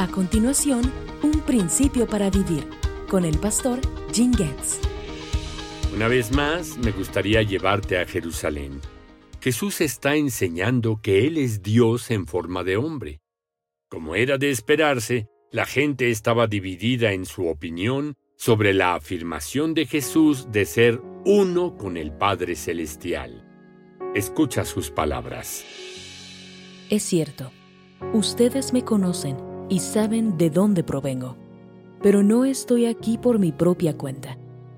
A continuación, un principio para vivir con el pastor Jim Getz. Una vez más, me gustaría llevarte a Jerusalén. Jesús está enseñando que Él es Dios en forma de hombre. Como era de esperarse, la gente estaba dividida en su opinión sobre la afirmación de Jesús de ser uno con el Padre Celestial. Escucha sus palabras. Es cierto, ustedes me conocen y saben de dónde provengo, pero no estoy aquí por mi propia cuenta.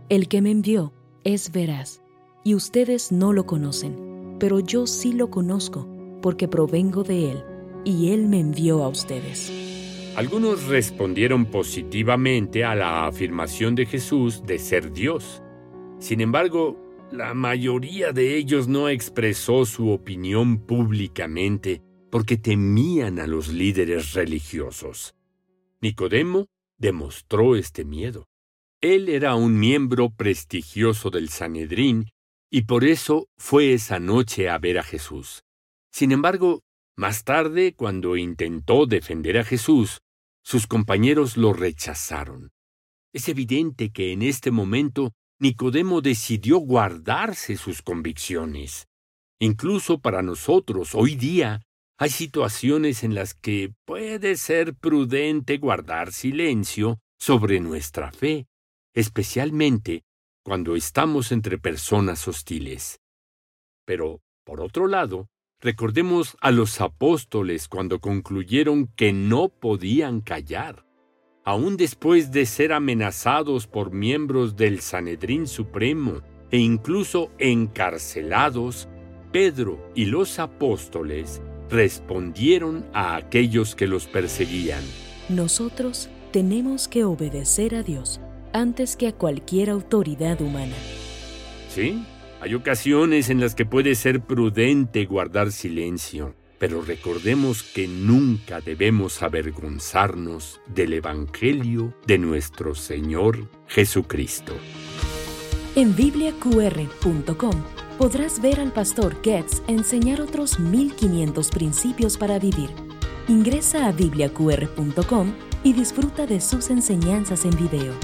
El que me envió es veraz, y ustedes no lo conocen, pero yo sí lo conozco, porque provengo de él, y él me envió a ustedes. Algunos respondieron positivamente a la afirmación de Jesús de ser Dios. Sin embargo, la mayoría de ellos no expresó su opinión públicamente porque temían a los líderes religiosos. Nicodemo demostró este miedo. Él era un miembro prestigioso del Sanedrín y por eso fue esa noche a ver a Jesús. Sin embargo, más tarde, cuando intentó defender a Jesús, sus compañeros lo rechazaron. Es evidente que en este momento Nicodemo decidió guardarse sus convicciones. Incluso para nosotros, hoy día, hay situaciones en las que puede ser prudente guardar silencio sobre nuestra fe, especialmente cuando estamos entre personas hostiles. Pero, por otro lado, Recordemos a los apóstoles cuando concluyeron que no podían callar. Aún después de ser amenazados por miembros del Sanedrín Supremo e incluso encarcelados, Pedro y los apóstoles respondieron a aquellos que los perseguían. Nosotros tenemos que obedecer a Dios antes que a cualquier autoridad humana. ¿Sí? Hay ocasiones en las que puede ser prudente guardar silencio, pero recordemos que nunca debemos avergonzarnos del Evangelio de nuestro Señor Jesucristo. En bibliaqr.com podrás ver al pastor Getz enseñar otros 1500 principios para vivir. Ingresa a bibliaqr.com y disfruta de sus enseñanzas en video.